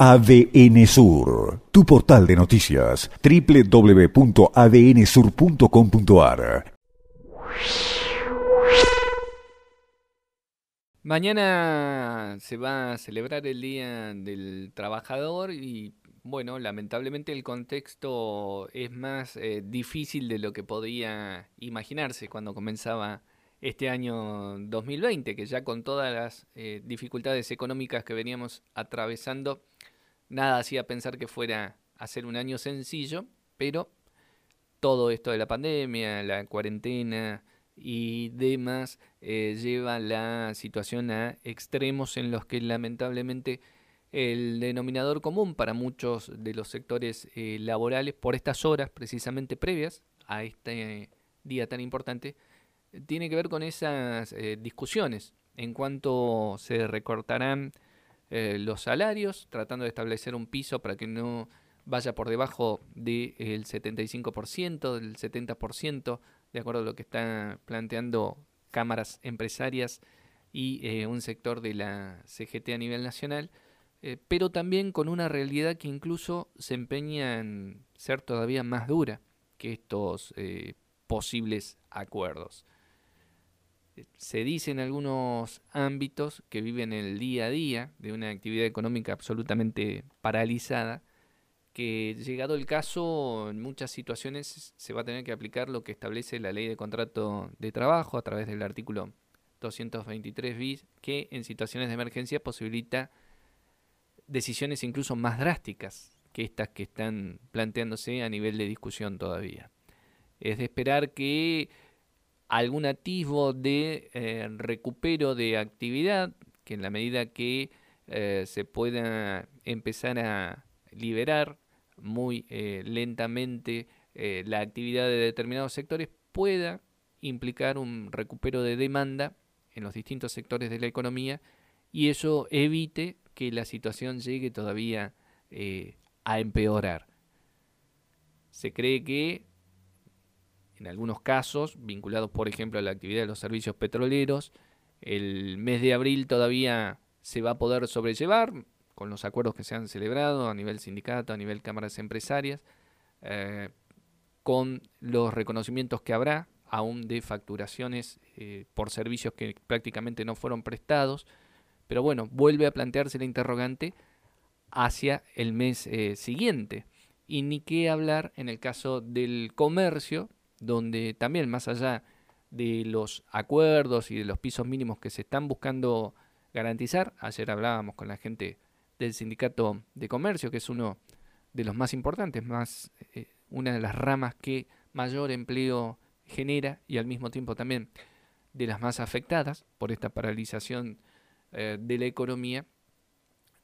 ADN Sur, tu portal de noticias, www.adnsur.com.ar. Mañana se va a celebrar el Día del Trabajador y bueno, lamentablemente el contexto es más eh, difícil de lo que podía imaginarse cuando comenzaba este año 2020, que ya con todas las eh, dificultades económicas que veníamos atravesando, nada hacía pensar que fuera a ser un año sencillo, pero todo esto de la pandemia, la cuarentena y demás eh, lleva la situación a extremos en los que lamentablemente el denominador común para muchos de los sectores eh, laborales por estas horas precisamente previas a este día tan importante tiene que ver con esas eh, discusiones en cuanto se recortarán eh, los salarios, tratando de establecer un piso para que no vaya por debajo del 75%, del 70%, de acuerdo a lo que están planteando cámaras empresarias y eh, un sector de la CGT a nivel nacional, pero también con una realidad que incluso se empeña en ser todavía más dura que estos posibles acuerdos se dice en algunos ámbitos que viven el día a día de una actividad económica absolutamente paralizada, que llegado el caso, en muchas situaciones se va a tener que aplicar lo que establece la ley de contrato de trabajo a través del artículo 223 bis, que en situaciones de emergencia posibilita decisiones incluso más drásticas que estas que están planteándose a nivel de discusión todavía. Es de esperar que algún atisbo de eh, recupero de actividad, que en la medida que eh, se pueda empezar a liberar muy eh, lentamente la actividad de determinados sectores, pueda implicar un recupero de demanda en los distintos sectores de la economía y eso evite que la situación llegue todavía a empeorar. Se cree que en algunos casos, vinculados por ejemplo a la actividad de los servicios petroleros, el mes de abril todavía se va a poder sobrellevar con los acuerdos que se han celebrado a nivel sindicato, a nivel cámaras empresarias, eh, con los reconocimientos que habrá aún de facturaciones eh, por servicios que prácticamente no fueron prestados. Pero bueno, vuelve a plantearse la interrogante hacia el mes eh, siguiente. Y ni qué hablar en el caso del comercio, donde también más allá de los acuerdos y de los pisos mínimos que se están buscando garantizar, ayer hablábamos con la gente del sindicato de comercio, que es uno de los más importantes, más eh, una de las ramas que mayor empleo genera y al mismo tiempo también de las más afectadas por esta paralización eh, de la economía,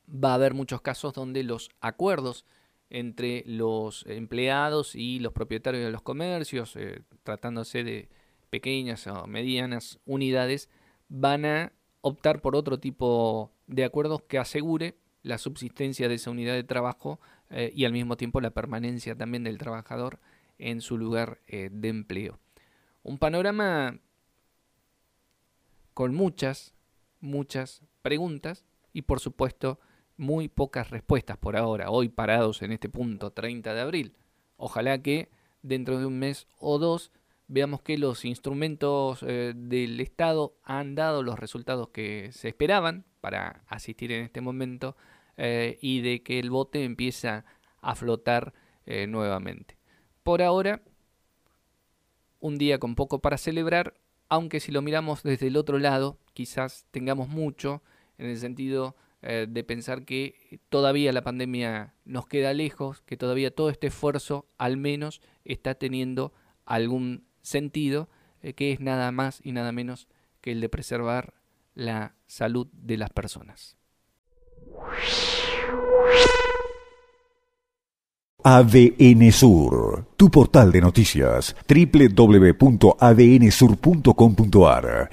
va a haber muchos casos donde los acuerdos entre los empleados y los propietarios de los comercios, eh, tratándose de pequeñas o medianas unidades, van a optar por otro tipo de acuerdos que asegure la subsistencia de esa unidad de trabajo eh, y al mismo tiempo la permanencia también del trabajador en su lugar eh, de empleo. Un panorama con muchas, muchas preguntas y por supuesto muy pocas respuestas por ahora, hoy parados en este punto 30 de abril. Ojalá que dentro de un mes o dos veamos que los instrumentos eh, del Estado han dado los resultados que se esperaban para asistir en este momento eh, y de que el bote empieza a flotar eh, nuevamente. Por ahora, un día con poco para celebrar, aunque si lo miramos desde el otro lado, quizás tengamos mucho en el sentido eh, de pensar que todavía la pandemia nos queda lejos, que todavía todo este esfuerzo al menos está teniendo algún sentido, eh, que es nada más y nada menos que el de preservar la salud de las personas. ADN Sur, tu portal de noticias, www.adnsur.com.ar